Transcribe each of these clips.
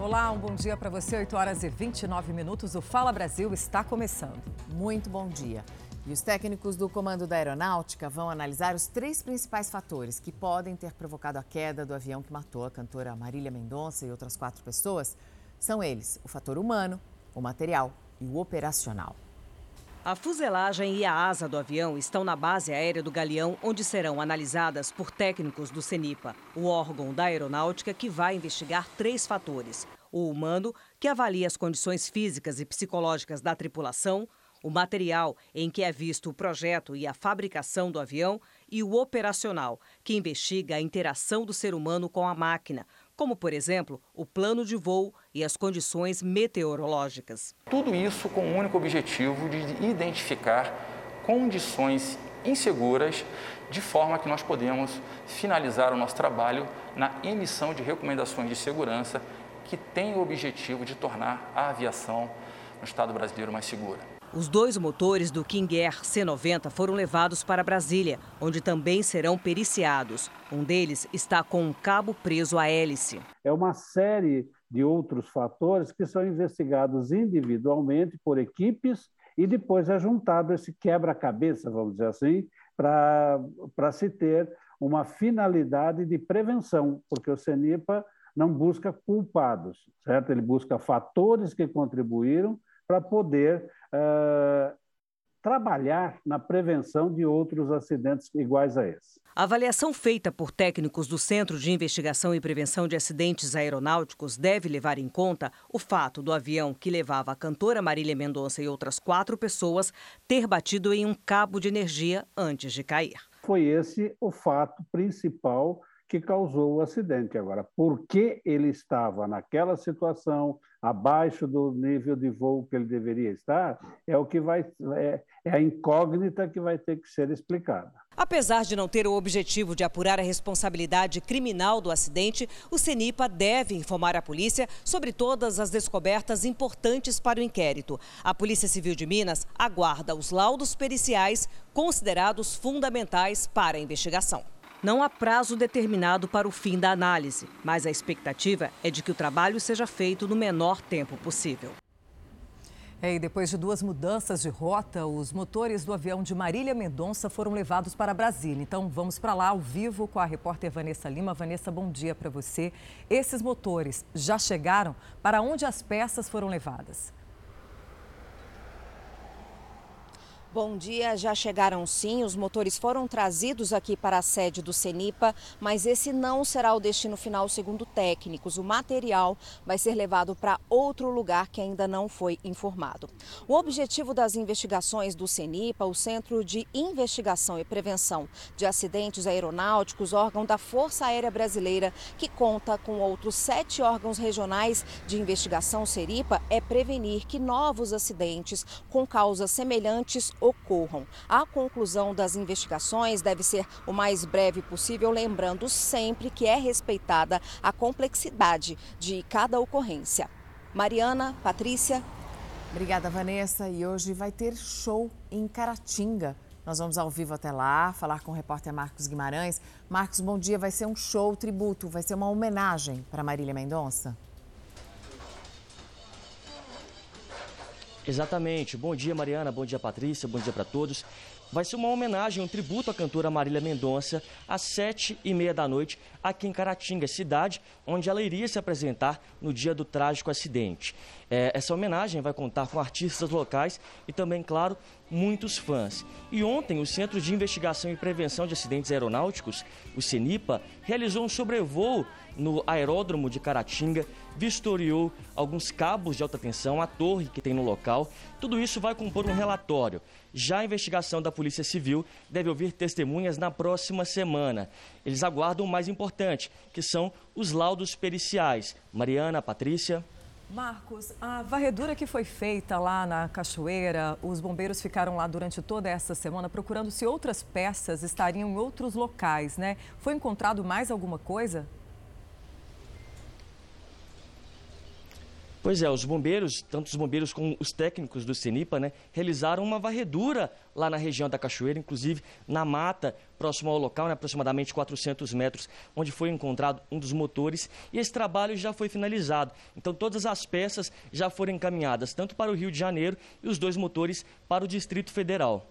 Olá, um bom dia para você. 8 horas e 29 minutos. O Fala Brasil está começando. Muito bom dia. E os técnicos do Comando da Aeronáutica vão analisar os três principais fatores que podem ter provocado a queda do avião que matou a cantora Marília Mendonça e outras quatro pessoas. São eles o fator humano, o material e o operacional. A fuselagem e a asa do avião estão na base aérea do Galeão, onde serão analisadas por técnicos do CENIPA, o órgão da aeronáutica que vai investigar três fatores: o humano, que avalia as condições físicas e psicológicas da tripulação, o material em que é visto o projeto e a fabricação do avião, e o operacional, que investiga a interação do ser humano com a máquina, como, por exemplo, o plano de voo e as condições meteorológicas. Tudo isso com o único objetivo de identificar condições inseguras, de forma que nós podemos finalizar o nosso trabalho na emissão de recomendações de segurança que têm o objetivo de tornar a aviação no Estado brasileiro mais segura. Os dois motores do King Air C-90 foram levados para Brasília, onde também serão periciados. Um deles está com um cabo preso à hélice. É uma série de outros fatores que são investigados individualmente por equipes e depois é juntado esse quebra-cabeça, vamos dizer assim, para se ter uma finalidade de prevenção, porque o CENIPA não busca culpados, certo? Ele busca fatores que contribuíram para poder uh, trabalhar na prevenção de outros acidentes iguais a esse. A avaliação feita por técnicos do Centro de Investigação e Prevenção de Acidentes Aeronáuticos deve levar em conta o fato do avião que levava a cantora Marília Mendonça e outras quatro pessoas ter batido em um cabo de energia antes de cair. Foi esse o fato principal que causou o acidente. Agora, por que ele estava naquela situação, abaixo do nível de voo que ele deveria estar, é o que vai é, é a incógnita que vai ter que ser explicada. Apesar de não ter o objetivo de apurar a responsabilidade criminal do acidente, o CENIPA deve informar a polícia sobre todas as descobertas importantes para o inquérito. A Polícia Civil de Minas aguarda os laudos periciais considerados fundamentais para a investigação. Não há prazo determinado para o fim da análise, mas a expectativa é de que o trabalho seja feito no menor tempo possível. É, e depois de duas mudanças de rota, os motores do avião de Marília Mendonça foram levados para Brasília. Então vamos para lá ao vivo com a repórter Vanessa Lima. Vanessa, bom dia para você. Esses motores já chegaram? Para onde as peças foram levadas? Bom dia, já chegaram sim. Os motores foram trazidos aqui para a sede do CENIPA, mas esse não será o destino final, segundo técnicos. O material vai ser levado para outro lugar que ainda não foi informado. O objetivo das investigações do CENIPA, o Centro de Investigação e Prevenção de Acidentes Aeronáuticos, órgão da Força Aérea Brasileira, que conta com outros sete órgãos regionais de investigação CERIPA, é prevenir que novos acidentes com causas semelhantes ocorram. A conclusão das investigações deve ser o mais breve possível, lembrando sempre que é respeitada a complexidade de cada ocorrência. Mariana, Patrícia. Obrigada, Vanessa. E hoje vai ter show em Caratinga. Nós vamos ao vivo até lá, falar com o repórter Marcos Guimarães. Marcos, bom dia. Vai ser um show tributo, vai ser uma homenagem para Marília Mendonça? Exatamente. Bom dia, Mariana. Bom dia, Patrícia. Bom dia para todos. Vai ser uma homenagem, um tributo à cantora Marília Mendonça às sete e meia da noite aqui em Caratinga, cidade onde ela iria se apresentar no dia do trágico acidente. É, essa homenagem vai contar com artistas locais e também, claro, muitos fãs. E ontem, o Centro de Investigação e Prevenção de Acidentes Aeronáuticos, o CENIPA, realizou um sobrevoo no aeródromo de Caratinga, vistoriou alguns cabos de alta tensão, a torre que tem no local. Tudo isso vai compor um relatório. Já a investigação da Polícia Civil deve ouvir testemunhas na próxima semana. Eles aguardam o mais importante, que são os laudos periciais. Mariana, Patrícia. Marcos, a varredura que foi feita lá na cachoeira, os bombeiros ficaram lá durante toda essa semana procurando se outras peças estariam em outros locais, né? Foi encontrado mais alguma coisa? Pois é, os bombeiros, tanto os bombeiros como os técnicos do CENIPA, né, realizaram uma varredura lá na região da cachoeira, inclusive na mata próximo ao local, né, aproximadamente 400 metros, onde foi encontrado um dos motores. E esse trabalho já foi finalizado. Então, todas as peças já foram encaminhadas, tanto para o Rio de Janeiro e os dois motores para o Distrito Federal.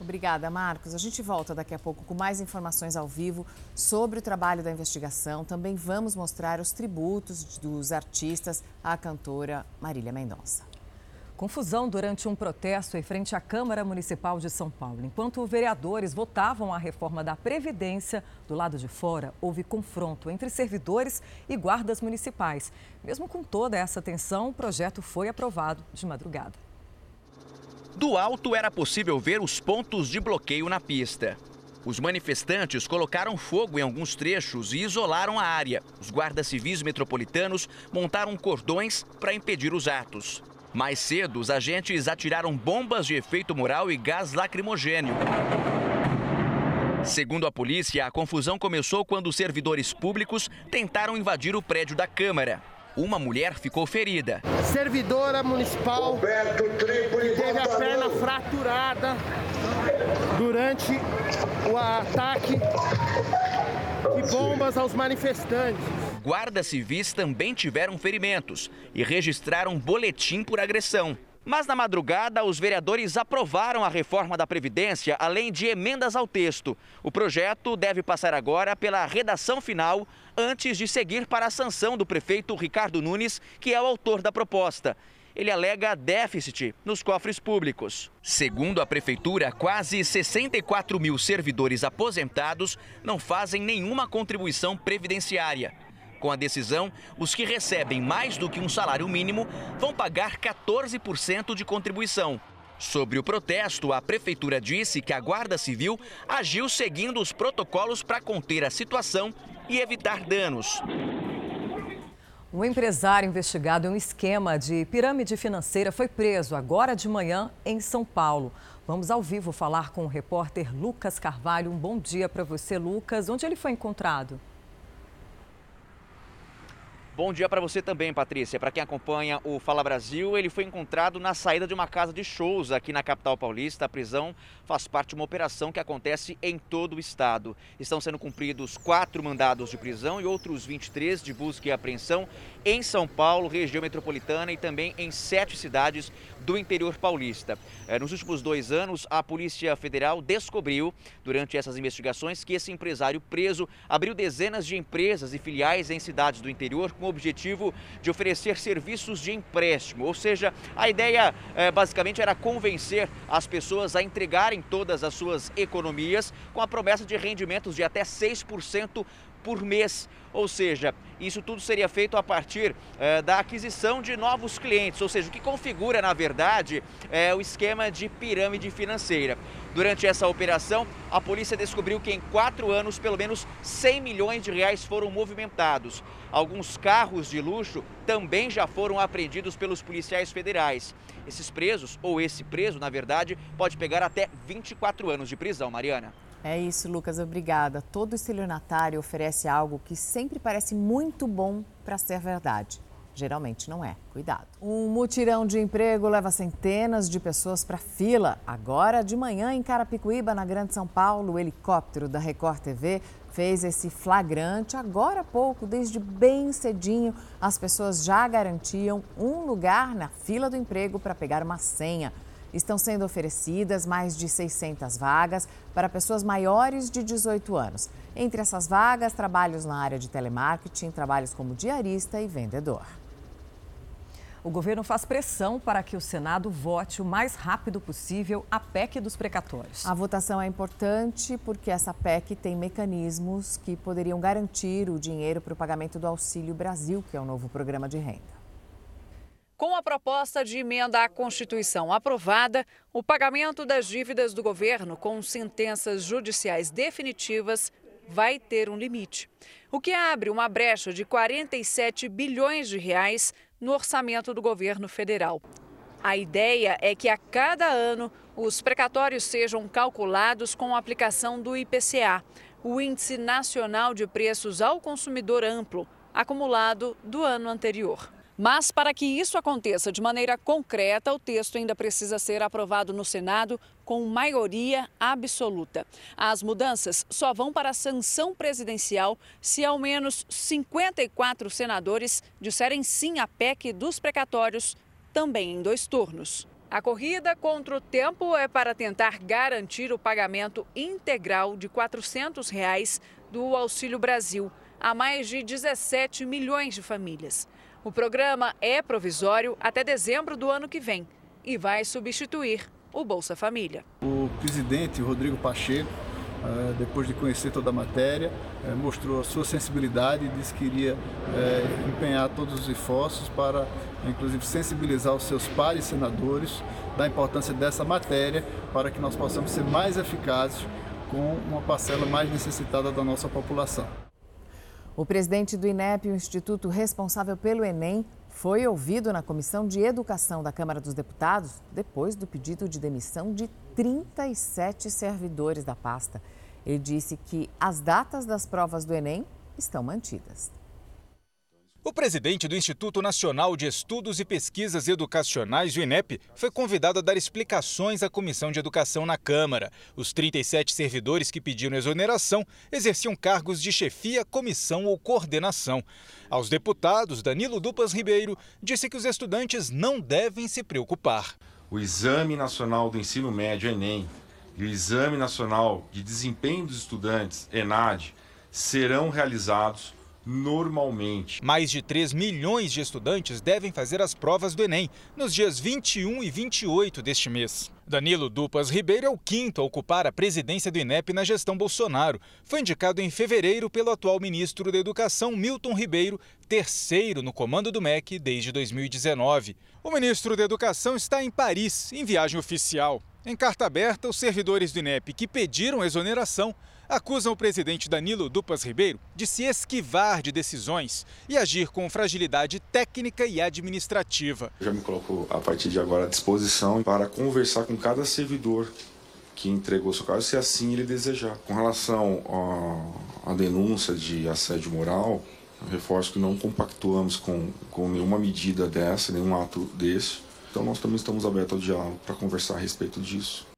Obrigada, Marcos. A gente volta daqui a pouco com mais informações ao vivo sobre o trabalho da investigação. Também vamos mostrar os tributos dos artistas à cantora Marília Mendonça. Confusão durante um protesto em frente à Câmara Municipal de São Paulo. Enquanto vereadores votavam a reforma da Previdência, do lado de fora houve confronto entre servidores e guardas municipais. Mesmo com toda essa tensão, o projeto foi aprovado de madrugada. Do alto era possível ver os pontos de bloqueio na pista. Os manifestantes colocaram fogo em alguns trechos e isolaram a área. Os guardas civis metropolitanos montaram cordões para impedir os atos. Mais cedo, os agentes atiraram bombas de efeito moral e gás lacrimogênio. Segundo a polícia, a confusão começou quando servidores públicos tentaram invadir o prédio da Câmara. Uma mulher ficou ferida. Servidora municipal teve a perna fraturada durante o ataque de bombas aos manifestantes. Guardas civis também tiveram ferimentos e registraram boletim por agressão. Mas na madrugada, os vereadores aprovaram a reforma da Previdência, além de emendas ao texto. O projeto deve passar agora pela redação final, antes de seguir para a sanção do prefeito Ricardo Nunes, que é o autor da proposta ele alega déficit nos cofres públicos. Segundo a prefeitura, quase 64 mil servidores aposentados não fazem nenhuma contribuição previdenciária. Com a decisão, os que recebem mais do que um salário mínimo vão pagar 14% de contribuição. Sobre o protesto, a prefeitura disse que a Guarda Civil agiu seguindo os protocolos para conter a situação e evitar danos. Um empresário investigado em um esquema de pirâmide financeira foi preso agora de manhã em São Paulo. Vamos ao vivo falar com o repórter Lucas Carvalho. Um bom dia para você, Lucas. Onde ele foi encontrado? Bom dia para você também, Patrícia. Para quem acompanha o Fala Brasil, ele foi encontrado na saída de uma casa de shows aqui na capital paulista. A prisão faz parte de uma operação que acontece em todo o estado. Estão sendo cumpridos quatro mandados de prisão e outros 23 de busca e apreensão em São Paulo, região metropolitana e também em sete cidades do interior paulista. É, nos últimos dois anos, a Polícia Federal descobriu, durante essas investigações, que esse empresário preso abriu dezenas de empresas e filiais em cidades do interior com o objetivo de oferecer serviços de empréstimo. Ou seja, a ideia é, basicamente era convencer as pessoas a entregarem todas as suas economias com a promessa de rendimentos de até 6% por mês. Ou seja, isso tudo seria feito a partir eh, da aquisição de novos clientes, ou seja, o que configura, na verdade, é o esquema de pirâmide financeira. Durante essa operação, a polícia descobriu que em quatro anos, pelo menos 100 milhões de reais foram movimentados. Alguns carros de luxo também já foram apreendidos pelos policiais federais. Esses presos, ou esse preso, na verdade, pode pegar até 24 anos de prisão, Mariana. É isso, Lucas, obrigada. Todo estelionatário oferece algo que sempre parece muito bom para ser verdade. Geralmente não é. Cuidado. Um mutirão de emprego leva centenas de pessoas para fila. Agora, de manhã, em Carapicuíba, na Grande São Paulo, o helicóptero da Record TV fez esse flagrante. Agora há pouco, desde bem cedinho, as pessoas já garantiam um lugar na fila do emprego para pegar uma senha. Estão sendo oferecidas mais de 600 vagas para pessoas maiores de 18 anos. Entre essas vagas, trabalhos na área de telemarketing, trabalhos como diarista e vendedor. O governo faz pressão para que o Senado vote o mais rápido possível a PEC dos precatórios. A votação é importante porque essa PEC tem mecanismos que poderiam garantir o dinheiro para o pagamento do Auxílio Brasil, que é o novo programa de renda. Com a proposta de emenda à Constituição aprovada, o pagamento das dívidas do governo com sentenças judiciais definitivas vai ter um limite, o que abre uma brecha de 47 bilhões de reais no orçamento do governo federal. A ideia é que a cada ano os precatórios sejam calculados com a aplicação do IPCA, o Índice Nacional de Preços ao Consumidor Amplo, acumulado do ano anterior. Mas para que isso aconteça de maneira concreta, o texto ainda precisa ser aprovado no Senado com maioria absoluta. As mudanças só vão para a sanção presidencial se ao menos 54 senadores disserem sim à PEC dos precatórios, também em dois turnos. A corrida contra o tempo é para tentar garantir o pagamento integral de 400 reais do Auxílio Brasil a mais de 17 milhões de famílias. O programa é provisório até dezembro do ano que vem e vai substituir o Bolsa Família. O presidente Rodrigo Pacheco, eh, depois de conhecer toda a matéria, eh, mostrou a sua sensibilidade e disse que iria eh, empenhar todos os esforços para, inclusive, sensibilizar os seus pares senadores da importância dessa matéria para que nós possamos ser mais eficazes com uma parcela mais necessitada da nossa população. O presidente do INEP, o instituto responsável pelo Enem, foi ouvido na Comissão de Educação da Câmara dos Deputados depois do pedido de demissão de 37 servidores da pasta. Ele disse que as datas das provas do Enem estão mantidas. O presidente do Instituto Nacional de Estudos e Pesquisas Educacionais, o INEP, foi convidado a dar explicações à Comissão de Educação na Câmara. Os 37 servidores que pediram exoneração exerciam cargos de chefia, comissão ou coordenação. Aos deputados, Danilo Dupas Ribeiro disse que os estudantes não devem se preocupar. O Exame Nacional do Ensino Médio, Enem, e o Exame Nacional de Desempenho dos Estudantes, ENAD, serão realizados normalmente. Mais de 3 milhões de estudantes devem fazer as provas do Enem nos dias 21 e 28 deste mês. Danilo Dupas Ribeiro é o quinto a ocupar a presidência do INEP na gestão Bolsonaro. Foi indicado em fevereiro pelo atual ministro da Educação, Milton Ribeiro, terceiro no comando do MEC desde 2019. O ministro da Educação está em Paris, em viagem oficial. Em carta aberta, os servidores do INEP que pediram exoneração acusam o presidente Danilo Dupas Ribeiro de se esquivar de decisões e agir com fragilidade técnica e administrativa. Eu já me coloco a partir de agora à disposição para conversar com cada servidor que entregou seu caso, se assim ele desejar. Com relação à denúncia de assédio moral, reforço que não compactuamos com, com nenhuma medida dessa, nenhum ato desse. Então nós também estamos abertos ao diálogo para conversar a respeito disso.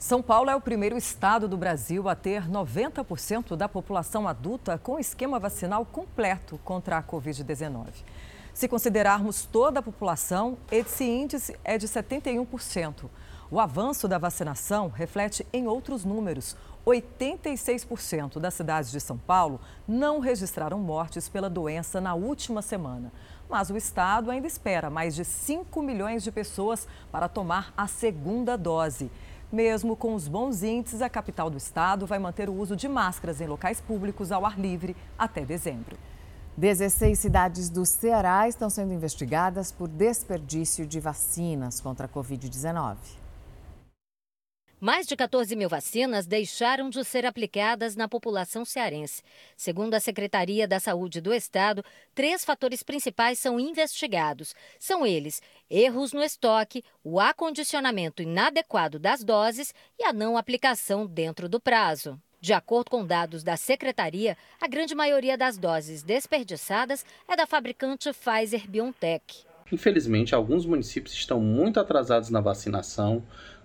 São Paulo é o primeiro estado do Brasil a ter 90% da população adulta com esquema vacinal completo contra a Covid-19. Se considerarmos toda a população, esse índice é de 71%. O avanço da vacinação reflete em outros números. 86% das cidades de São Paulo não registraram mortes pela doença na última semana. Mas o estado ainda espera mais de 5 milhões de pessoas para tomar a segunda dose. Mesmo com os bons índices, a capital do estado vai manter o uso de máscaras em locais públicos ao ar livre até dezembro. 16 cidades do Ceará estão sendo investigadas por desperdício de vacinas contra a Covid-19. Mais de 14 mil vacinas deixaram de ser aplicadas na população cearense. Segundo a Secretaria da Saúde do Estado, três fatores principais são investigados. São eles: erros no estoque, o acondicionamento inadequado das doses e a não aplicação dentro do prazo. De acordo com dados da secretaria, a grande maioria das doses desperdiçadas é da fabricante Pfizer BioNTech. Infelizmente, alguns municípios estão muito atrasados na vacinação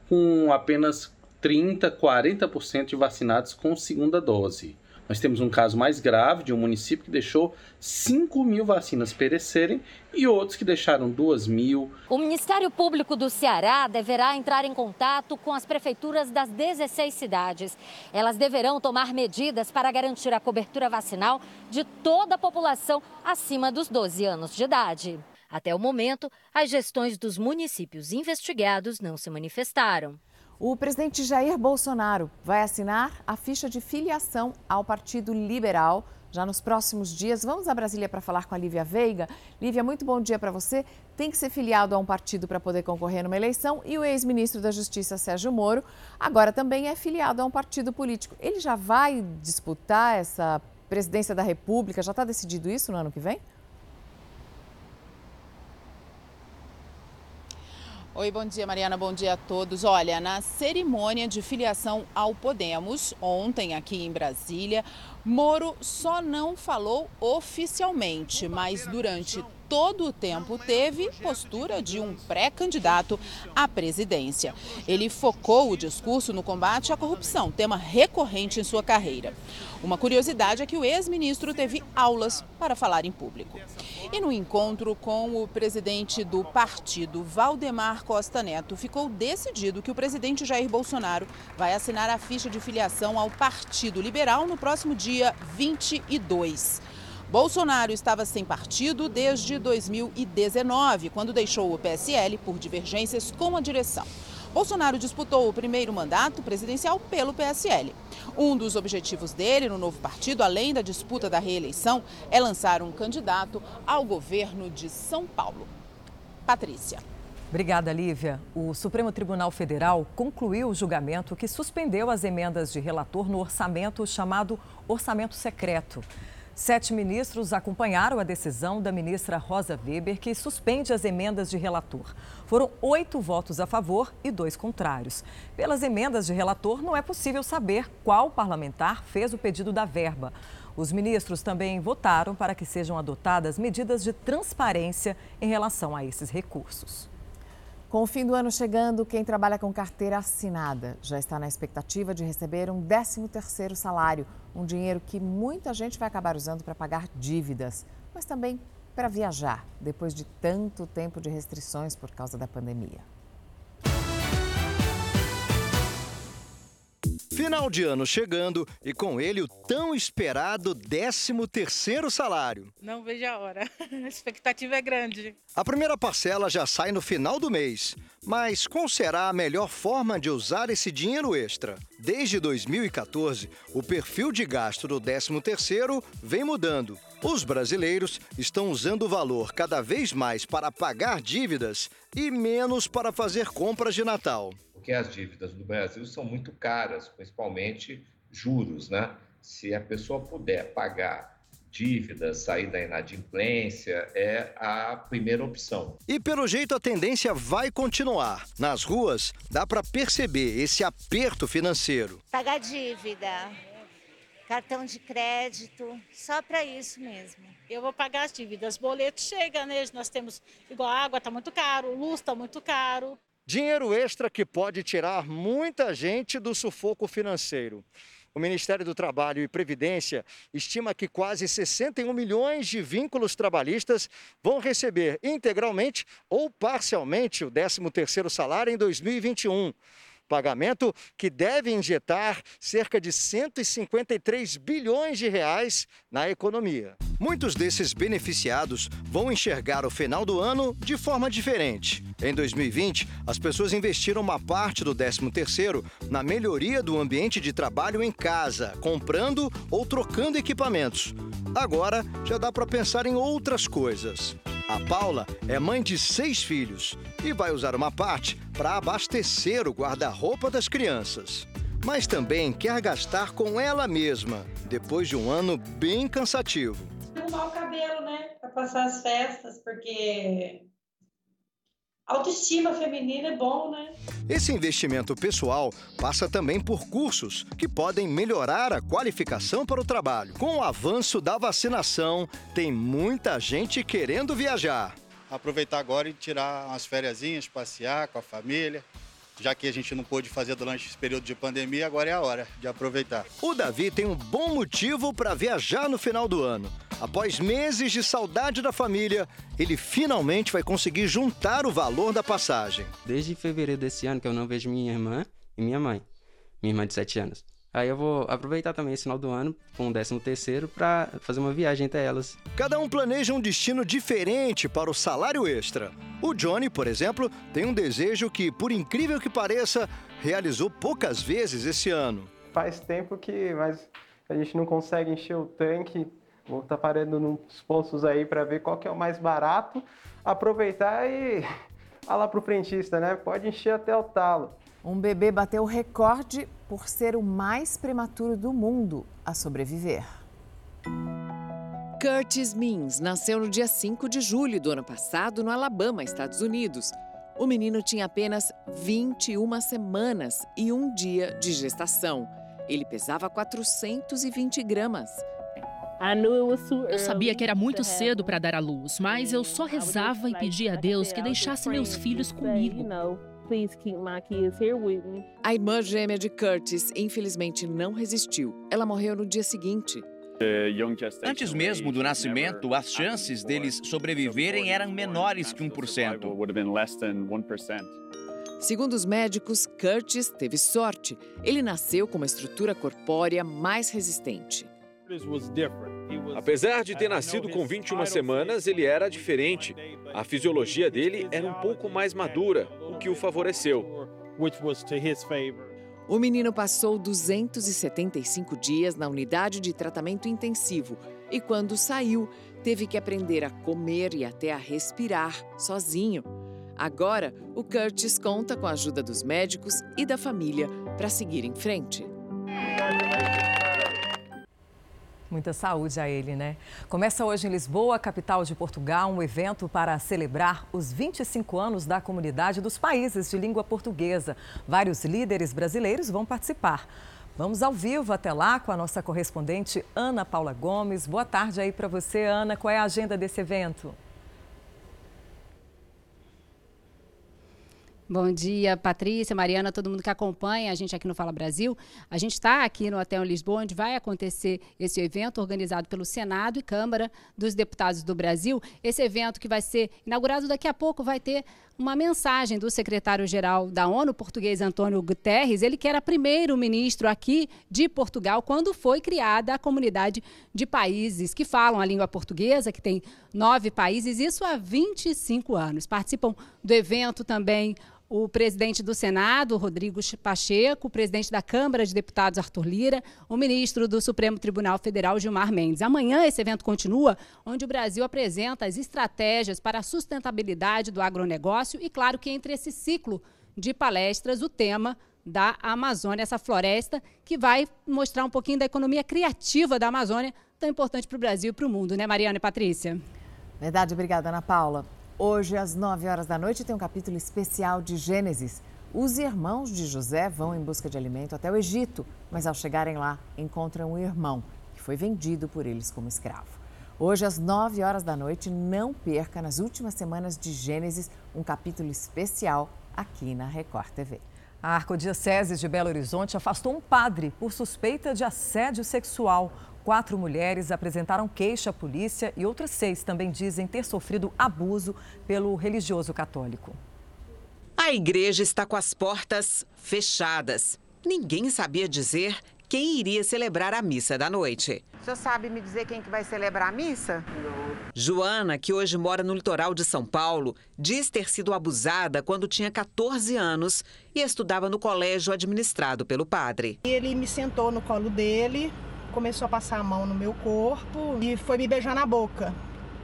com apenas 30, 40% de vacinados com segunda dose. Nós temos um caso mais grave de um município que deixou 5 mil vacinas perecerem e outros que deixaram 2 mil. O Ministério Público do Ceará deverá entrar em contato com as prefeituras das 16 cidades. Elas deverão tomar medidas para garantir a cobertura vacinal de toda a população acima dos 12 anos de idade. Até o momento, as gestões dos municípios investigados não se manifestaram. O presidente Jair Bolsonaro vai assinar a ficha de filiação ao Partido Liberal já nos próximos dias. Vamos a Brasília para falar com a Lívia Veiga. Lívia, muito bom dia para você. Tem que ser filiado a um partido para poder concorrer numa eleição e o ex-ministro da Justiça, Sérgio Moro, agora também é filiado a um partido político. Ele já vai disputar essa presidência da República? Já está decidido isso no ano que vem? Oi, bom dia, Mariana. Bom dia a todos. Olha, na cerimônia de filiação ao Podemos, ontem aqui em Brasília, Moro só não falou oficialmente, mas durante todo o tempo teve postura de um pré-candidato à presidência. Ele focou o discurso no combate à corrupção, tema recorrente em sua carreira. Uma curiosidade é que o ex-ministro teve aulas para falar em público. E no encontro com o presidente do partido, Valdemar Costa Neto, ficou decidido que o presidente Jair Bolsonaro vai assinar a ficha de filiação ao Partido Liberal no próximo dia 22. Bolsonaro estava sem partido desde 2019, quando deixou o PSL por divergências com a direção. Bolsonaro disputou o primeiro mandato presidencial pelo PSL. Um dos objetivos dele no novo partido, além da disputa da reeleição, é lançar um candidato ao governo de São Paulo. Patrícia. Obrigada, Lívia. O Supremo Tribunal Federal concluiu o julgamento que suspendeu as emendas de relator no orçamento chamado Orçamento Secreto. Sete ministros acompanharam a decisão da ministra Rosa Weber, que suspende as emendas de relator. Foram oito votos a favor e dois contrários. Pelas emendas de relator, não é possível saber qual parlamentar fez o pedido da verba. Os ministros também votaram para que sejam adotadas medidas de transparência em relação a esses recursos. Com o fim do ano chegando, quem trabalha com carteira assinada já está na expectativa de receber um 13º salário, um dinheiro que muita gente vai acabar usando para pagar dívidas, mas também para viajar, depois de tanto tempo de restrições por causa da pandemia. Final de ano chegando e com ele o tão esperado 13º salário. Não vejo a hora. A expectativa é grande. A primeira parcela já sai no final do mês. Mas qual será a melhor forma de usar esse dinheiro extra? Desde 2014, o perfil de gasto do 13º vem mudando. Os brasileiros estão usando o valor cada vez mais para pagar dívidas e menos para fazer compras de Natal porque as dívidas do Brasil são muito caras, principalmente juros, né? Se a pessoa puder pagar dívidas, sair da inadimplência, é a primeira opção. E pelo jeito a tendência vai continuar. Nas ruas, dá para perceber esse aperto financeiro. Pagar dívida, cartão de crédito, só para isso mesmo. Eu vou pagar as dívidas, boleto chega, né? Nós temos, igual a água está muito caro, luz está muito caro. Dinheiro extra que pode tirar muita gente do sufoco financeiro. O Ministério do Trabalho e Previdência estima que quase 61 milhões de vínculos trabalhistas vão receber integralmente ou parcialmente o 13º salário em 2021. Pagamento que deve injetar cerca de 153 bilhões de reais na economia. Muitos desses beneficiados vão enxergar o final do ano de forma diferente. Em 2020, as pessoas investiram uma parte do 13º na melhoria do ambiente de trabalho em casa, comprando ou trocando equipamentos. Agora já dá para pensar em outras coisas. A Paula é mãe de seis filhos e vai usar uma parte para abastecer o guarda-roupa das crianças. Mas também quer gastar com ela mesma, depois de um ano bem cansativo. Arrumar o cabelo, né? Para passar as festas, porque autoestima feminina é bom, né? Esse investimento pessoal passa também por cursos que podem melhorar a qualificação para o trabalho. Com o avanço da vacinação, tem muita gente querendo viajar. Aproveitar agora e tirar umas férias, passear com a família. Já que a gente não pôde fazer durante esse período de pandemia, agora é a hora de aproveitar. O Davi tem um bom motivo para viajar no final do ano. Após meses de saudade da família, ele finalmente vai conseguir juntar o valor da passagem. Desde fevereiro desse ano que eu não vejo minha irmã e minha mãe, minha irmã de 7 anos. Aí eu vou aproveitar também esse final do ano com o 13 terceiro para fazer uma viagem até elas. Cada um planeja um destino diferente para o salário extra. O Johnny, por exemplo, tem um desejo que, por incrível que pareça, realizou poucas vezes esse ano. Faz tempo que mas a gente não consegue encher o tanque Vou estar tá parando nos postos aí para ver qual que é o mais barato, aproveitar e falar para o frentista, né? Pode encher até o talo. Um bebê bateu o recorde por ser o mais prematuro do mundo a sobreviver. Curtis Means nasceu no dia 5 de julho do ano passado no Alabama, Estados Unidos. O menino tinha apenas 21 semanas e um dia de gestação. Ele pesava 420 gramas. Eu sabia que era muito cedo para dar à luz, mas eu só rezava e pedia a Deus que deixasse meus filhos comigo. A irmã gêmea de Curtis, infelizmente, não resistiu. Ela morreu no dia seguinte. Antes mesmo do nascimento, as chances deles sobreviverem eram menores que 1%. Segundo os médicos, Curtis teve sorte. Ele nasceu com uma estrutura corpórea mais resistente. Apesar de ter nascido com 21 semanas, ele era diferente. A fisiologia dele era um pouco mais madura, o que o favoreceu. O menino passou 275 dias na unidade de tratamento intensivo e, quando saiu, teve que aprender a comer e até a respirar sozinho. Agora, o Curtis conta com a ajuda dos médicos e da família para seguir em frente. Muita saúde a ele, né? Começa hoje em Lisboa, capital de Portugal, um evento para celebrar os 25 anos da comunidade dos países de língua portuguesa. Vários líderes brasileiros vão participar. Vamos ao vivo até lá com a nossa correspondente Ana Paula Gomes. Boa tarde aí para você, Ana. Qual é a agenda desse evento? Bom dia, Patrícia, Mariana, todo mundo que acompanha a gente aqui no Fala Brasil. A gente está aqui no Hotel Lisboa, onde vai acontecer esse evento organizado pelo Senado e Câmara dos Deputados do Brasil. Esse evento que vai ser inaugurado daqui a pouco vai ter uma mensagem do secretário-geral da ONU, português Antônio Guterres, ele que era primeiro-ministro aqui de Portugal quando foi criada a comunidade de países que falam a língua portuguesa, que tem nove países, isso há 25 anos. Participam do evento também o presidente do Senado, Rodrigo Pacheco, o presidente da Câmara de Deputados, Arthur Lira, o ministro do Supremo Tribunal Federal, Gilmar Mendes. Amanhã esse evento continua, onde o Brasil apresenta as estratégias para a sustentabilidade do agronegócio e, claro, que entre esse ciclo de palestras, o tema da Amazônia, essa floresta que vai mostrar um pouquinho da economia criativa da Amazônia, tão importante para o Brasil e para o mundo, né, Mariana e Patrícia? Verdade, obrigada, Ana Paula. Hoje, às 9 horas da noite, tem um capítulo especial de Gênesis. Os irmãos de José vão em busca de alimento até o Egito, mas ao chegarem lá, encontram um irmão que foi vendido por eles como escravo. Hoje, às 9 horas da noite, não perca nas últimas semanas de Gênesis um capítulo especial aqui na Record TV. A Arcodiocese de Belo Horizonte afastou um padre por suspeita de assédio sexual. Quatro mulheres apresentaram queixa à polícia e outras seis também dizem ter sofrido abuso pelo religioso católico. A igreja está com as portas fechadas. Ninguém sabia dizer quem iria celebrar a missa da noite. O senhor sabe me dizer quem que vai celebrar a missa? Não. Joana, que hoje mora no litoral de São Paulo, diz ter sido abusada quando tinha 14 anos e estudava no colégio administrado pelo padre. Ele me sentou no colo dele, começou a passar a mão no meu corpo e foi me beijar na boca.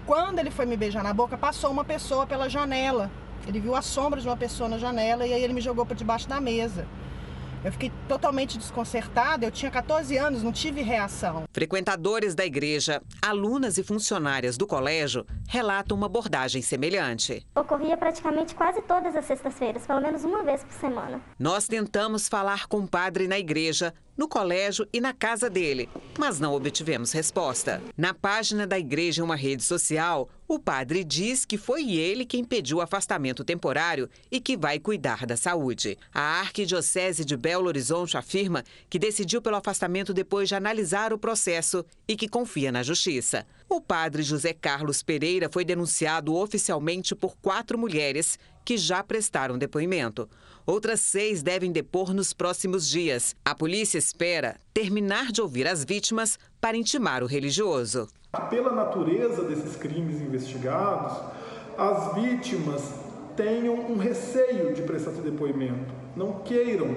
Quando ele foi me beijar na boca, passou uma pessoa pela janela. Ele viu a sombra de uma pessoa na janela e aí ele me jogou por debaixo da mesa. Eu fiquei totalmente desconcertada. Eu tinha 14 anos, não tive reação. Frequentadores da igreja, alunas e funcionárias do colégio relatam uma abordagem semelhante. Ocorria praticamente quase todas as sextas-feiras, pelo menos uma vez por semana. Nós tentamos falar com o padre na igreja, no colégio e na casa dele, mas não obtivemos resposta. Na página da igreja em uma rede social, o padre diz que foi ele quem pediu o afastamento temporário e que vai cuidar da saúde. A Arquidiocese de Belo Horizonte afirma que decidiu pelo afastamento depois de analisar o processo e que confia na justiça. O padre José Carlos Pereira foi denunciado oficialmente por quatro mulheres que já prestaram depoimento. Outras seis devem depor nos próximos dias. A polícia espera terminar de ouvir as vítimas para intimar o religioso. Pela natureza desses crimes investigados, as vítimas tenham um receio de prestar seu depoimento, não queiram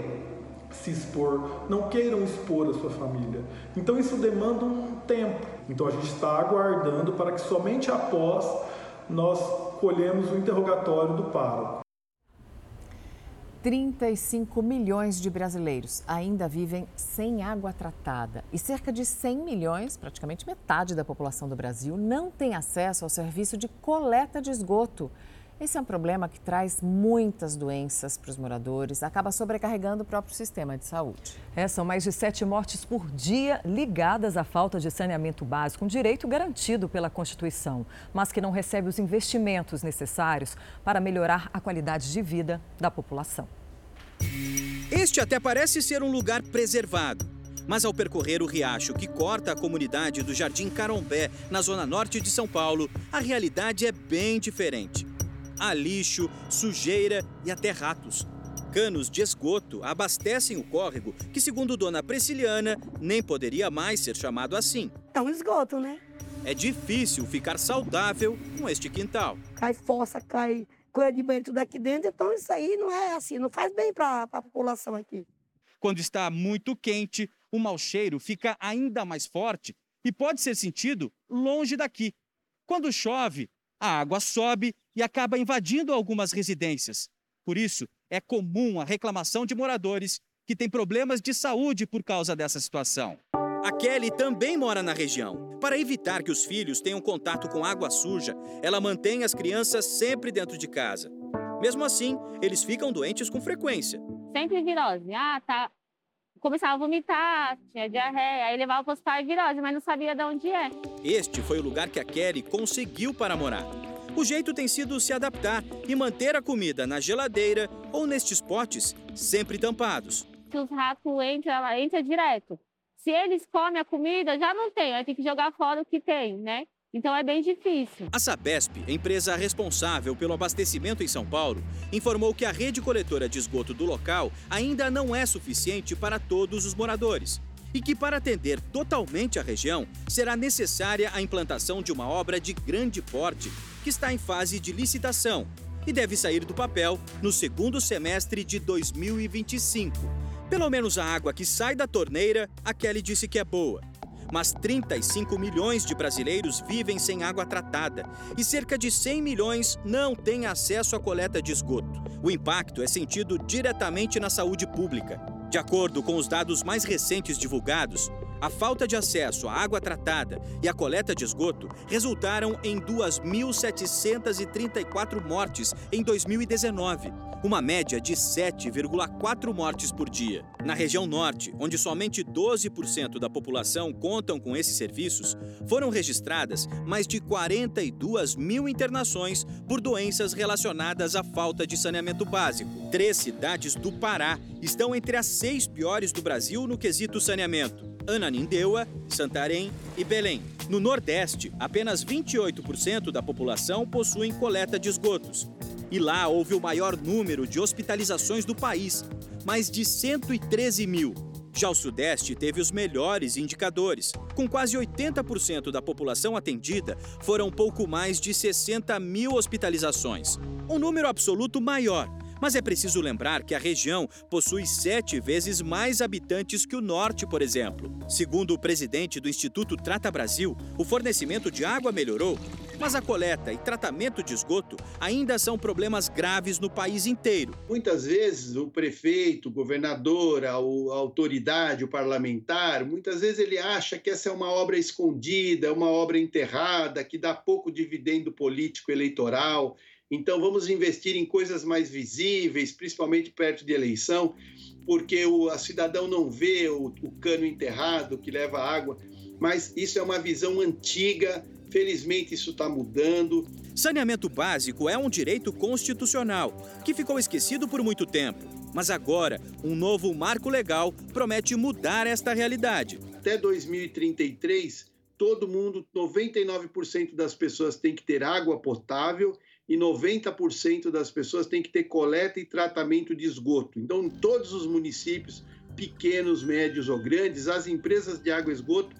se expor, não queiram expor a sua família. Então isso demanda um tempo. Então a gente está aguardando para que somente após nós colhemos o interrogatório do pároco. 35 milhões de brasileiros ainda vivem sem água tratada e cerca de 100 milhões, praticamente metade da população do Brasil, não tem acesso ao serviço de coleta de esgoto. Esse é um problema que traz muitas doenças para os moradores, acaba sobrecarregando o próprio sistema de saúde. É, são mais de sete mortes por dia ligadas à falta de saneamento básico, um direito garantido pela Constituição, mas que não recebe os investimentos necessários para melhorar a qualidade de vida da população. Este até parece ser um lugar preservado. Mas ao percorrer o riacho que corta a comunidade do Jardim Carombé, na zona norte de São Paulo, a realidade é bem diferente. Há lixo, sujeira e até ratos. Canos de esgoto abastecem o córrego, que, segundo Dona Presciliana, nem poderia mais ser chamado assim. É um esgoto, né? É difícil ficar saudável com este quintal. Cai fossa, cai coisa de banho tudo aqui dentro, então isso aí não é assim, não faz bem para a população aqui. Quando está muito quente, o mau cheiro fica ainda mais forte e pode ser sentido longe daqui. Quando chove, a água sobe e acaba invadindo algumas residências. Por isso, é comum a reclamação de moradores que têm problemas de saúde por causa dessa situação. A Kelly também mora na região. Para evitar que os filhos tenham contato com água suja, ela mantém as crianças sempre dentro de casa. Mesmo assim, eles ficam doentes com frequência. Sempre virose. Ah, tá. Começava a vomitar, tinha diarreia, aí levava para o hospital e virose, mas não sabia de onde é. Este foi o lugar que a Kelly conseguiu para morar. O jeito tem sido se adaptar e manter a comida na geladeira ou nestes potes sempre tampados. Se os ratos entram, ela entra direto. Se eles comem a comida, já não tem, vai ter que jogar fora o que tem, né? Então é bem difícil. A Sabesp, empresa responsável pelo abastecimento em São Paulo, informou que a rede coletora de esgoto do local ainda não é suficiente para todos os moradores e que, para atender totalmente a região, será necessária a implantação de uma obra de grande porte que está em fase de licitação e deve sair do papel no segundo semestre de 2025. Pelo menos a água que sai da torneira, a Kelly disse que é boa. Mas 35 milhões de brasileiros vivem sem água tratada e cerca de 100 milhões não têm acesso à coleta de esgoto. O impacto é sentido diretamente na saúde pública. De acordo com os dados mais recentes divulgados, a falta de acesso à água tratada e a coleta de esgoto resultaram em 2.734 mortes em 2019, uma média de 7,4 mortes por dia. Na região norte, onde somente 12% da população contam com esses serviços, foram registradas mais de 42 mil internações por doenças relacionadas à falta de saneamento básico. Três cidades do Pará estão entre as seis piores do Brasil no quesito saneamento. Ananindeua, Santarém e Belém. No Nordeste, apenas 28% da população possuem coleta de esgotos. E lá houve o maior número de hospitalizações do país, mais de 113 mil. Já o Sudeste teve os melhores indicadores. Com quase 80% da população atendida, foram pouco mais de 60 mil hospitalizações. Um número absoluto maior, mas é preciso lembrar que a região possui sete vezes mais habitantes que o norte, por exemplo. Segundo o presidente do Instituto Trata Brasil, o fornecimento de água melhorou, mas a coleta e tratamento de esgoto ainda são problemas graves no país inteiro. Muitas vezes o prefeito, o governador, a, autoridade, o parlamentar, muitas vezes ele acha que essa é uma obra escondida, uma obra enterrada, que dá pouco dividendo político eleitoral. Então, vamos investir em coisas mais visíveis, principalmente perto de eleição, porque o a cidadão não vê o, o cano enterrado que leva água. Mas isso é uma visão antiga. Felizmente, isso está mudando. Saneamento básico é um direito constitucional que ficou esquecido por muito tempo. Mas agora, um novo marco legal promete mudar esta realidade. Até 2033, todo mundo, 99% das pessoas tem que ter água potável e 90% das pessoas têm que ter coleta e tratamento de esgoto. Então, em todos os municípios, pequenos, médios ou grandes, as empresas de água e esgoto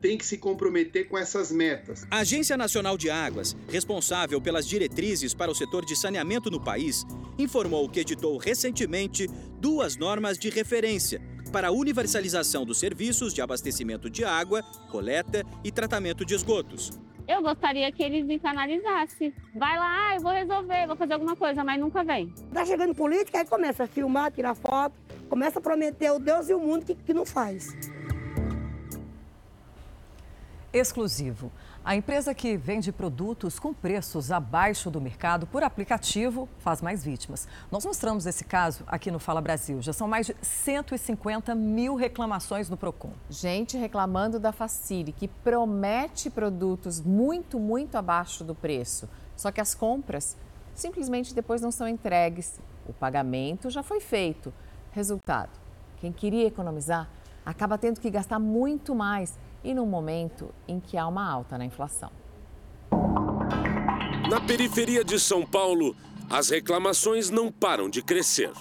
têm que se comprometer com essas metas. A Agência Nacional de Águas, responsável pelas diretrizes para o setor de saneamento no país, informou que editou recentemente duas normas de referência para a universalização dos serviços de abastecimento de água, coleta e tratamento de esgotos. Eu gostaria que eles me canalizassem. Vai lá, ah, eu vou resolver, vou fazer alguma coisa, mas nunca vem. Tá chegando política, aí começa a filmar, tirar foto, começa a prometer o Deus e o mundo que, que não faz. Exclusivo. A empresa que vende produtos com preços abaixo do mercado por aplicativo faz mais vítimas. Nós mostramos esse caso aqui no Fala Brasil. Já são mais de 150 mil reclamações no Procon. Gente reclamando da Facile, que promete produtos muito, muito abaixo do preço. Só que as compras simplesmente depois não são entregues. O pagamento já foi feito. Resultado: quem queria economizar acaba tendo que gastar muito mais e num momento em que há uma alta na inflação. Na periferia de São Paulo, as reclamações não param de crescer.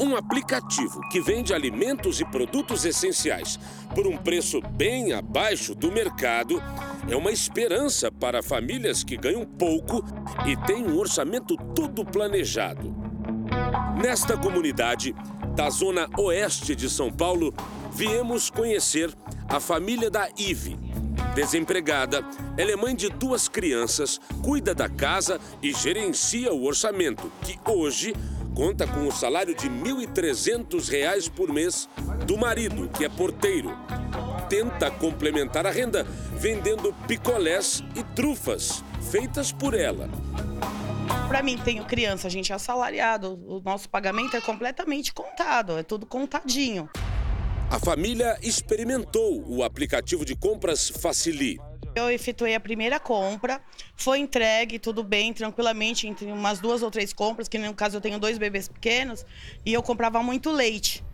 Um aplicativo que vende alimentos e produtos essenciais por um preço bem abaixo do mercado é uma esperança para famílias que ganham pouco e têm um orçamento todo planejado. Nesta comunidade, da zona oeste de São Paulo, viemos conhecer a família da Ive. Desempregada, ela é mãe de duas crianças, cuida da casa e gerencia o orçamento, que hoje conta com o salário de R$ 1.300 por mês do marido, que é porteiro. Tenta complementar a renda vendendo picolés e trufas, feitas por ela. Para mim, tenho criança, a gente é assalariado, o nosso pagamento é completamente contado, é tudo contadinho. A família experimentou o aplicativo de compras Facili. Eu efetuei a primeira compra, foi entregue tudo bem, tranquilamente, entre umas duas ou três compras, que no caso eu tenho dois bebês pequenos, e eu comprava muito leite.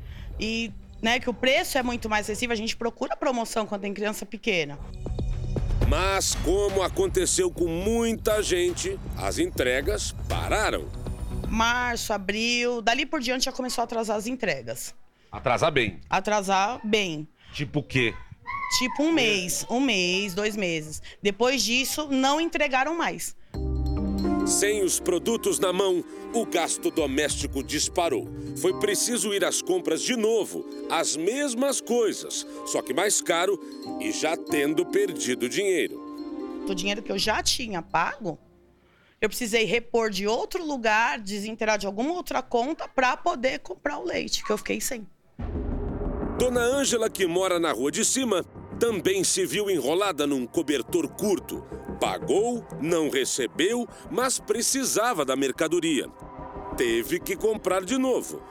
E né, que o preço é muito mais acessível, a gente procura promoção quando tem criança pequena. Mas, como aconteceu com muita gente, as entregas pararam. Março, abril, dali por diante já começou a atrasar as entregas. Atrasar bem. Atrasar bem. Tipo o quê? Tipo um mês, um mês, dois meses. Depois disso, não entregaram mais. Sem os produtos na mão, o gasto doméstico disparou. Foi preciso ir às compras de novo, as mesmas coisas, só que mais caro e já tendo perdido dinheiro. O dinheiro que eu já tinha pago, eu precisei repor de outro lugar, desinterar de alguma outra conta para poder comprar o leite, que eu fiquei sem. Dona Ângela, que mora na rua de cima, também se viu enrolada num cobertor curto. Pagou, não recebeu, mas precisava da mercadoria. Teve que comprar de novo.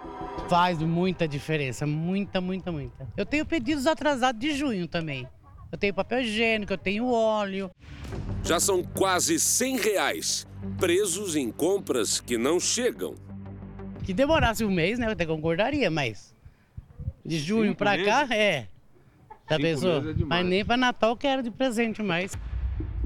Faz muita diferença, muita, muita, muita. Eu tenho pedidos atrasados de junho também. Eu tenho papel higiênico, eu tenho óleo. Já são quase 100 reais presos em compras que não chegam. Que demorasse um mês, né? Eu até concordaria, mas de junho Cinco pra meses? cá, é. Já pensou? É Mas nem pra Natal quero de presente mais.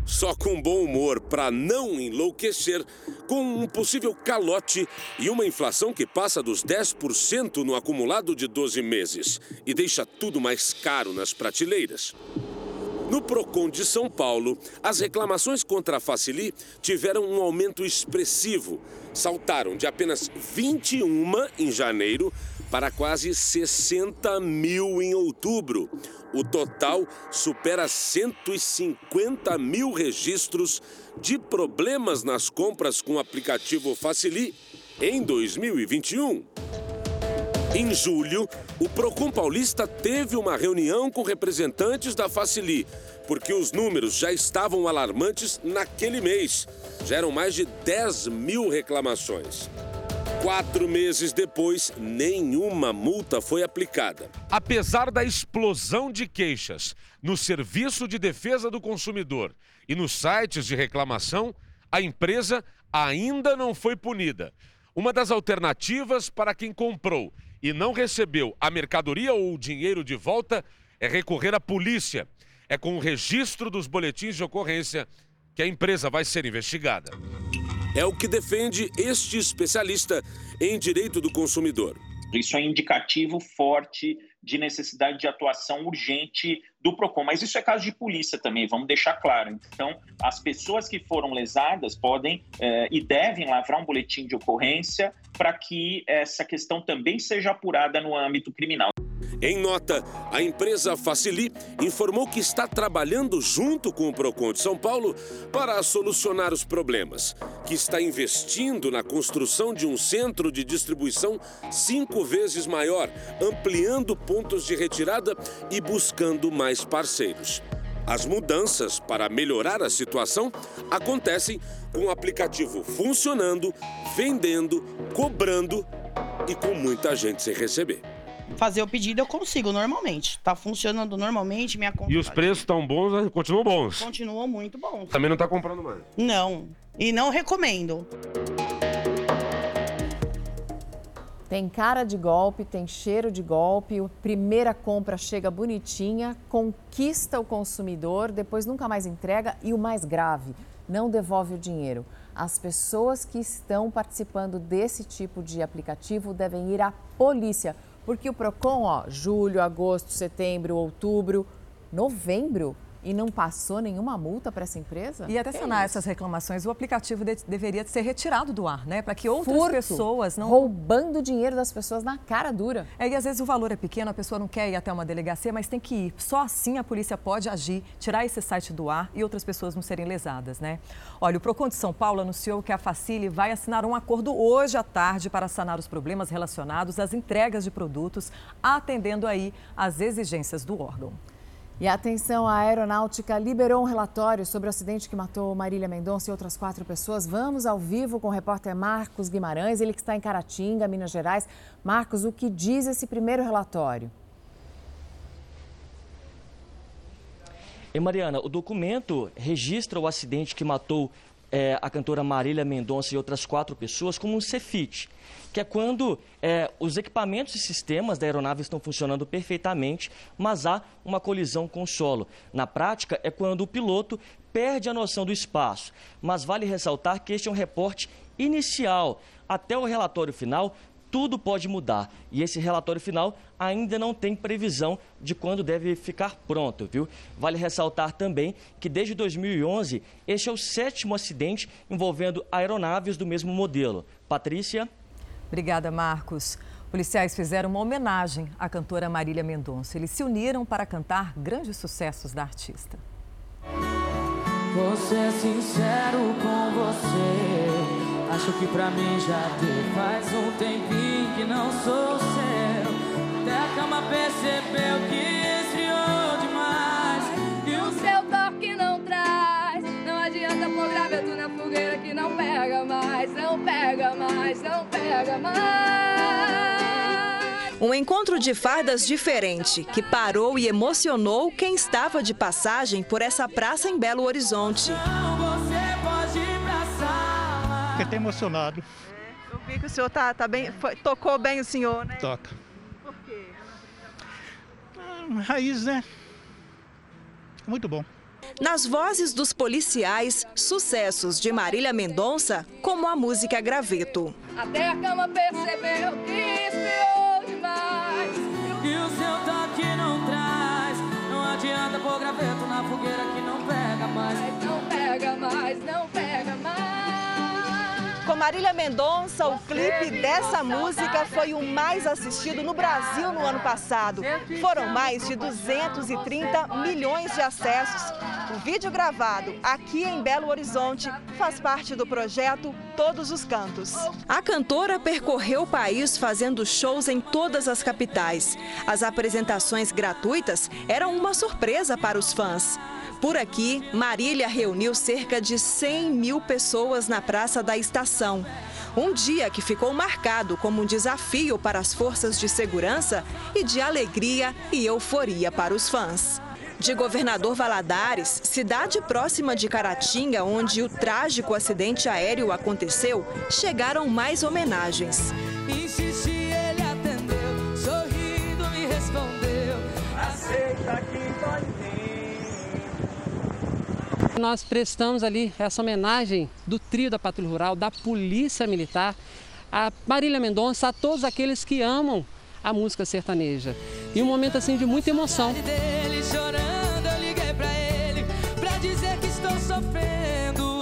Só com bom humor para não enlouquecer com um possível calote e uma inflação que passa dos 10% no acumulado de 12 meses e deixa tudo mais caro nas prateleiras. No Procon de São Paulo, as reclamações contra a Facili tiveram um aumento expressivo. Saltaram de apenas 21 em janeiro para quase 60 mil em outubro. O total supera 150 mil registros de problemas nas compras com o aplicativo Facili em 2021. Em julho, o Procon Paulista teve uma reunião com representantes da Facili, porque os números já estavam alarmantes naquele mês. Já eram mais de 10 mil reclamações. Quatro meses depois, nenhuma multa foi aplicada. Apesar da explosão de queixas no Serviço de Defesa do Consumidor e nos sites de reclamação, a empresa ainda não foi punida. Uma das alternativas para quem comprou e não recebeu a mercadoria ou o dinheiro de volta é recorrer à polícia. É com o registro dos boletins de ocorrência que a empresa vai ser investigada. É o que defende este especialista em direito do consumidor. Isso é indicativo forte de necessidade de atuação urgente do PROCON. Mas isso é caso de polícia também, vamos deixar claro. Então, as pessoas que foram lesadas podem eh, e devem lavrar um boletim de ocorrência para que essa questão também seja apurada no âmbito criminal. Em nota, a empresa Facili informou que está trabalhando junto com o Procon de São Paulo para solucionar os problemas, que está investindo na construção de um centro de distribuição cinco vezes maior, ampliando pontos de retirada e buscando mais parceiros. As mudanças para melhorar a situação acontecem com o aplicativo funcionando, vendendo, cobrando e com muita gente sem receber. Fazer o pedido eu consigo normalmente. Tá funcionando normalmente, minha conta. E os preços estão bons, né? continuam bons. Continuam muito bons. Também não tá comprando mais. Não. E não recomendo. Tem cara de golpe, tem cheiro de golpe. A primeira compra chega bonitinha, conquista o consumidor, depois nunca mais entrega e o mais grave, não devolve o dinheiro. As pessoas que estão participando desse tipo de aplicativo devem ir à polícia, porque o Procon, ó, julho, agosto, setembro, outubro, novembro e não passou nenhuma multa para essa empresa? E até sanar essas reclamações, o aplicativo de, deveria ser retirado do ar, né? Para que outras Furto, pessoas não. Roubando dinheiro das pessoas na cara dura. É, e às vezes o valor é pequeno, a pessoa não quer ir até uma delegacia, mas tem que ir. Só assim a polícia pode agir, tirar esse site do ar e outras pessoas não serem lesadas, né? Olha, o Procon de São Paulo anunciou que a Facile vai assinar um acordo hoje à tarde para sanar os problemas relacionados às entregas de produtos, atendendo aí às exigências do órgão. E atenção, a aeronáutica liberou um relatório sobre o acidente que matou Marília Mendonça e outras quatro pessoas. Vamos ao vivo com o repórter Marcos Guimarães, ele que está em Caratinga, Minas Gerais. Marcos, o que diz esse primeiro relatório? E Mariana, o documento registra o acidente que matou é, a cantora Marília Mendonça e outras quatro pessoas como um cefite, que é quando é, os equipamentos e sistemas da aeronave estão funcionando perfeitamente, mas há uma colisão com o solo. Na prática, é quando o piloto perde a noção do espaço. Mas vale ressaltar que este é um reporte inicial. Até o relatório final, tudo pode mudar. E esse relatório final ainda não tem previsão de quando deve ficar pronto, viu? Vale ressaltar também que desde 2011, este é o sétimo acidente envolvendo aeronaves do mesmo modelo. Patrícia? Obrigada, Marcos. Policiais fizeram uma homenagem à cantora Marília Mendonça. Eles se uniram para cantar grandes sucessos da artista. Vou ser sincero com você. Acho que pra mim já tem faz um tempinho que não sou seu. Até a cama percebeu que mais, não pega mais. Um encontro de fardas diferente que parou e emocionou quem estava de passagem por essa praça em Belo Horizonte. Fiquei até emocionado. É, eu vi que o senhor tá, tá bem, foi, tocou bem o senhor, né? Toca. Por quê? Ah, raiz, né? Muito bom. Nas vozes dos policiais, sucessos de Marília Mendonça, como a música Graveto. Até a cama percebeu que esfriou demais. E o seu toque não traz. Não adianta pôr graveto na fogueira que não pega mais. Não pega mais, não pega mais. Com Marília Mendonça, o clipe dessa música foi o mais assistido no Brasil no ano passado. Foram mais de 230 milhões de acessos. O vídeo gravado aqui em Belo Horizonte faz parte do projeto Todos os Cantos. A cantora percorreu o país fazendo shows em todas as capitais. As apresentações gratuitas eram uma surpresa para os fãs. Por aqui, Marília reuniu cerca de 100 mil pessoas na Praça da Estação. Um dia que ficou marcado como um desafio para as forças de segurança e de alegria e euforia para os fãs. De Governador Valadares, cidade próxima de Caratinga, onde o trágico acidente aéreo aconteceu, chegaram mais homenagens. Insisti, ele atendeu, sorrindo me respondeu. Aceita que dói nós prestamos ali essa homenagem do trio da Patrulha Rural, da Polícia Militar, a Marília Mendonça, a todos aqueles que amam a música sertaneja. E um momento assim de muita emoção. Sofrendo.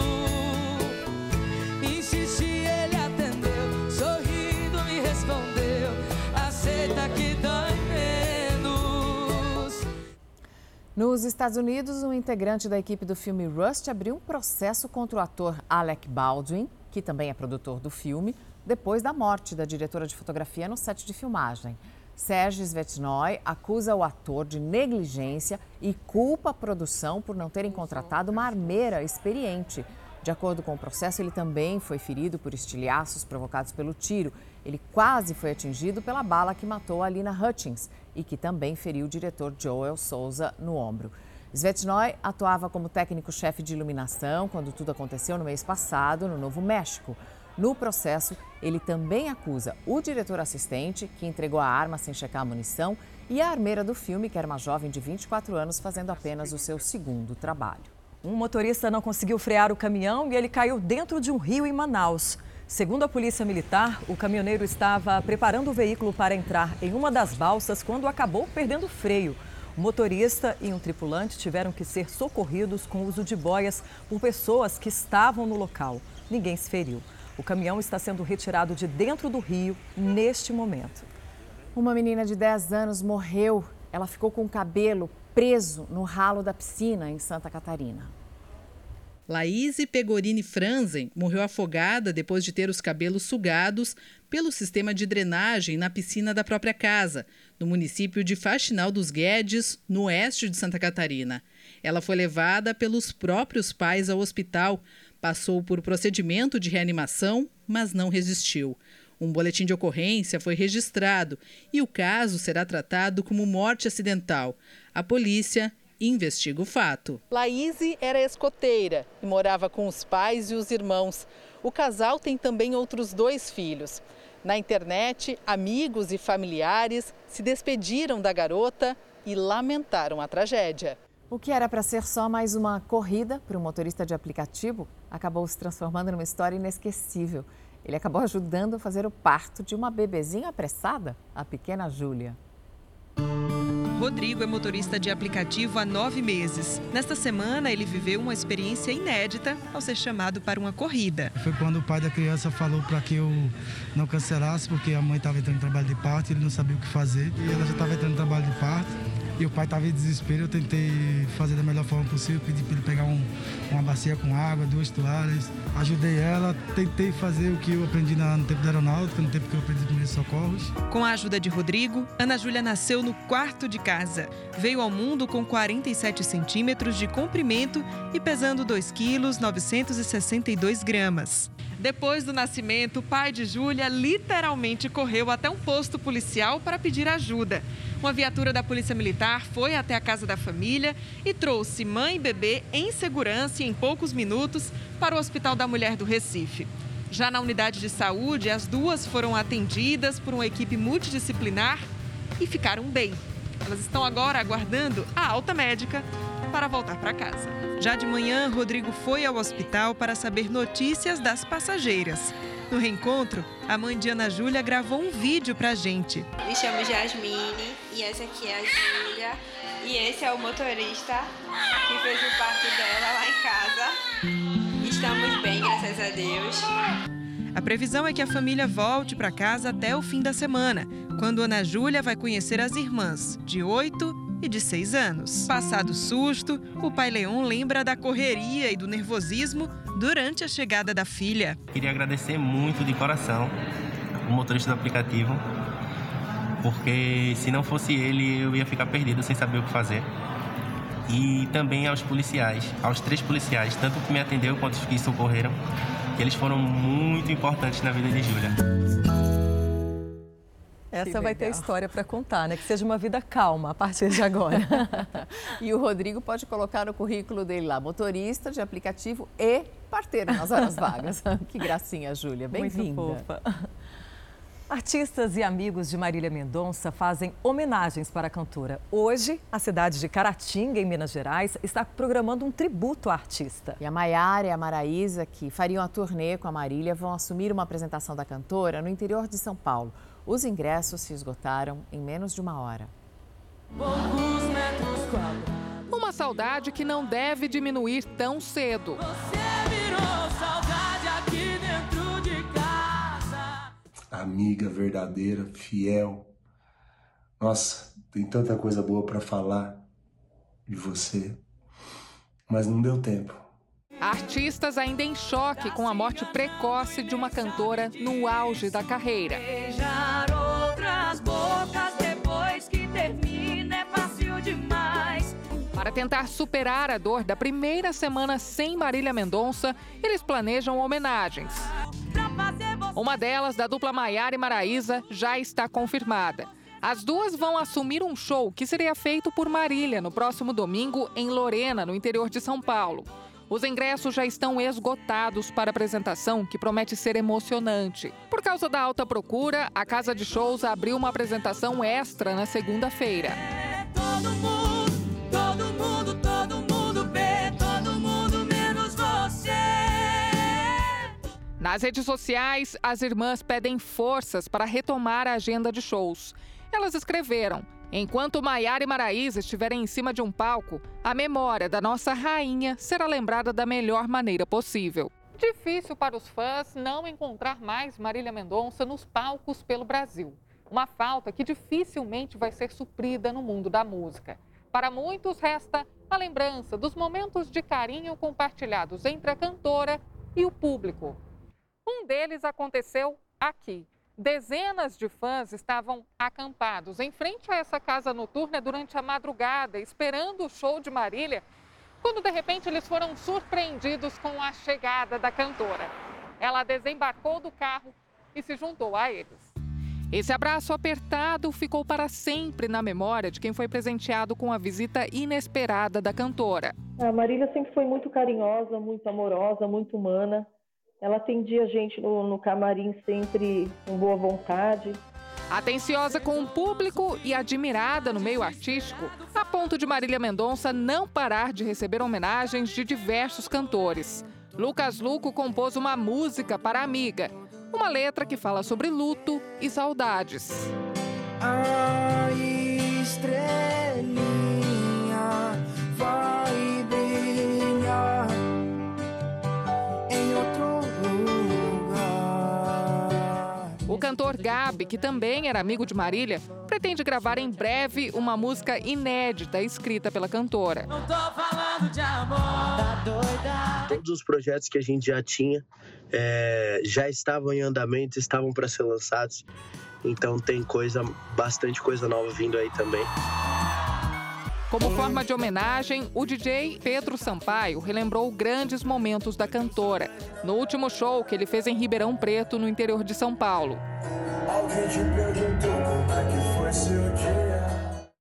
Insisti, ele atendeu, sorrindo me respondeu. Aceita que dói menos. Nos Estados Unidos, um integrante da equipe do filme Rust abriu um processo contra o ator Alec Baldwin, que também é produtor do filme, depois da morte da diretora de fotografia no set de filmagem. Sérgio Svetnoy acusa o ator de negligência e culpa a produção por não terem contratado uma armeira experiente. De acordo com o processo, ele também foi ferido por estilhaços provocados pelo tiro. Ele quase foi atingido pela bala que matou a Lina Hutchins e que também feriu o diretor Joel Souza no ombro. Svetnoy atuava como técnico-chefe de iluminação quando tudo aconteceu no mês passado no Novo México. No processo, ele também acusa o diretor assistente, que entregou a arma sem checar a munição, e a armeira do filme, que era uma jovem de 24 anos, fazendo apenas o seu segundo trabalho. Um motorista não conseguiu frear o caminhão e ele caiu dentro de um rio em Manaus. Segundo a Polícia Militar, o caminhoneiro estava preparando o veículo para entrar em uma das balsas quando acabou perdendo o freio. O motorista e um tripulante tiveram que ser socorridos com uso de boias por pessoas que estavam no local. Ninguém se feriu. O caminhão está sendo retirado de dentro do rio neste momento. Uma menina de 10 anos morreu. Ela ficou com o cabelo preso no ralo da piscina em Santa Catarina. Laís Pegorini Franzen morreu afogada depois de ter os cabelos sugados pelo sistema de drenagem na piscina da própria casa, no município de Faxinal dos Guedes, no oeste de Santa Catarina. Ela foi levada pelos próprios pais ao hospital, passou por procedimento de reanimação, mas não resistiu. Um boletim de ocorrência foi registrado e o caso será tratado como morte acidental. A polícia investiga o fato. Laíse era escoteira e morava com os pais e os irmãos. O casal tem também outros dois filhos. Na internet, amigos e familiares se despediram da garota e lamentaram a tragédia. O que era para ser só mais uma corrida para o motorista de aplicativo acabou se transformando numa história inesquecível. Ele acabou ajudando a fazer o parto de uma bebezinha apressada, a pequena Júlia. Rodrigo é motorista de aplicativo há nove meses. Nesta semana, ele viveu uma experiência inédita ao ser chamado para uma corrida. Foi quando o pai da criança falou para que eu não cancelasse, porque a mãe estava entrando em trabalho de parto, ele não sabia o que fazer. E ela já estava entrando em trabalho de parto. E o pai estava em desespero, eu tentei fazer da melhor forma possível, pedi para ele pegar um, uma bacia com água, duas toalhas, ajudei ela, tentei fazer o que eu aprendi no tempo da aeronáutica, no tempo que eu aprendi primeiros socorros. Com a ajuda de Rodrigo, Ana Júlia nasceu no quarto de casa. Veio ao mundo com 47 centímetros de comprimento e pesando 2 quilos 962 gramas. Depois do nascimento, o pai de Júlia literalmente correu até um posto policial para pedir ajuda. Uma viatura da Polícia Militar foi até a casa da família e trouxe mãe e bebê em segurança e em poucos minutos para o Hospital da Mulher do Recife. Já na unidade de saúde, as duas foram atendidas por uma equipe multidisciplinar e ficaram bem. Elas estão agora aguardando a alta médica para voltar para casa. Já de manhã, Rodrigo foi ao hospital para saber notícias das passageiras. No reencontro, a mãe de Ana Júlia gravou um vídeo pra gente. Me chamo Jasmine e essa aqui é a Júlia. E esse é o motorista que fez o parto dela lá em casa. Estamos bem, graças a Deus. A previsão é que a família volte para casa até o fim da semana, quando Ana Júlia vai conhecer as irmãs, de 8 e de 6 anos. Passado o susto, o pai Leon lembra da correria e do nervosismo durante a chegada da filha. Queria agradecer muito de coração o motorista do aplicativo, porque se não fosse ele eu ia ficar perdido sem saber o que fazer. E também aos policiais, aos três policiais, tanto que me atendeu quanto os que socorreram, que eles foram muito importantes na vida de Júlia. Essa vai ter história para contar, né? Que seja uma vida calma a partir de agora. e o Rodrigo pode colocar no currículo dele lá, motorista de aplicativo e parteiro nas horas vagas. que gracinha, Júlia. Bem-vinda. Artistas e amigos de Marília Mendonça fazem homenagens para a cantora. Hoje, a cidade de Caratinga, em Minas Gerais, está programando um tributo à artista. E a Maiara e a Maraísa, que fariam a turnê com a Marília, vão assumir uma apresentação da cantora no interior de São Paulo. Os ingressos se esgotaram em menos de uma hora. Uma saudade que não deve diminuir tão cedo. amiga verdadeira, fiel. Nossa, tem tanta coisa boa para falar de você, mas não deu tempo. Artistas ainda em choque com a morte precoce de uma cantora no auge da carreira. Beijar outras bocas depois que termina é fácil demais. Para tentar superar a dor da primeira semana sem Marília Mendonça, eles planejam homenagens. Uma delas, da dupla Maiara e Maraísa, já está confirmada. As duas vão assumir um show que seria feito por Marília no próximo domingo em Lorena, no interior de São Paulo. Os ingressos já estão esgotados para a apresentação, que promete ser emocionante. Por causa da alta procura, a casa de shows abriu uma apresentação extra na segunda-feira. Todo Nas redes sociais, as irmãs pedem forças para retomar a agenda de shows. Elas escreveram: Enquanto Maiara e Maraísa estiverem em cima de um palco, a memória da nossa rainha será lembrada da melhor maneira possível. Difícil para os fãs não encontrar mais Marília Mendonça nos palcos pelo Brasil. Uma falta que dificilmente vai ser suprida no mundo da música. Para muitos, resta a lembrança dos momentos de carinho compartilhados entre a cantora e o público. Um deles aconteceu aqui. Dezenas de fãs estavam acampados em frente a essa casa noturna durante a madrugada, esperando o show de Marília, quando de repente eles foram surpreendidos com a chegada da cantora. Ela desembarcou do carro e se juntou a eles. Esse abraço apertado ficou para sempre na memória de quem foi presenteado com a visita inesperada da cantora. A Marília sempre foi muito carinhosa, muito amorosa, muito humana. Ela atendia a gente no, no camarim sempre com boa vontade. Atenciosa com o público e admirada no meio artístico, a ponto de Marília Mendonça não parar de receber homenagens de diversos cantores. Lucas Luco compôs uma música para a amiga, uma letra que fala sobre luto e saudades. A estrelinha cantor Gabi, que também era amigo de Marília, pretende gravar em breve uma música inédita escrita pela cantora. Não tô falando de amor, tá doida? Todos os projetos que a gente já tinha é, já estavam em andamento, estavam para ser lançados. Então tem coisa, bastante coisa nova vindo aí também. Como forma de homenagem, o DJ Pedro Sampaio relembrou grandes momentos da cantora no último show que ele fez em Ribeirão Preto, no interior de São Paulo. Alguém te perguntou como é que foi seu dia?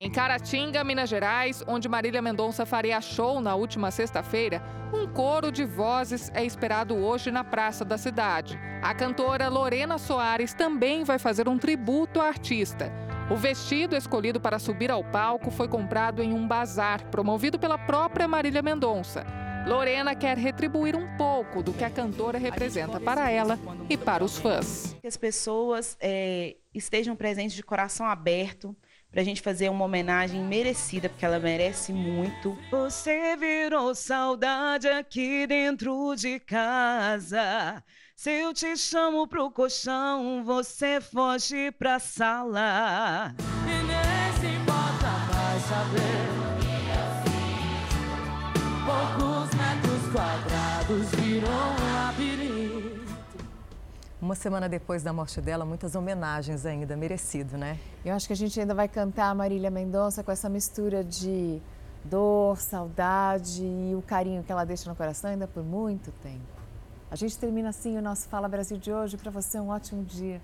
Em Caratinga, Minas Gerais, onde Marília Mendonça faria show na última sexta-feira, um coro de vozes é esperado hoje na praça da cidade. A cantora Lorena Soares também vai fazer um tributo à artista. O vestido escolhido para subir ao palco foi comprado em um bazar promovido pela própria Marília Mendonça. Lorena quer retribuir um pouco do que a cantora representa para ela e para os fãs. Que as pessoas é, estejam presentes de coração aberto para a gente fazer uma homenagem merecida, porque ela merece muito. Você virou saudade aqui dentro de casa. Se eu te chamo pro colchão, você foge pra sala. E nem se importa mais saber. Poucos metros quadrados virou um labirinto. Uma semana depois da morte dela, muitas homenagens ainda, merecido, né? Eu acho que a gente ainda vai cantar a Marília Mendonça com essa mistura de dor, saudade e o carinho que ela deixa no coração ainda por muito tempo. A gente termina assim o nosso Fala Brasil de hoje. Para você, um ótimo dia.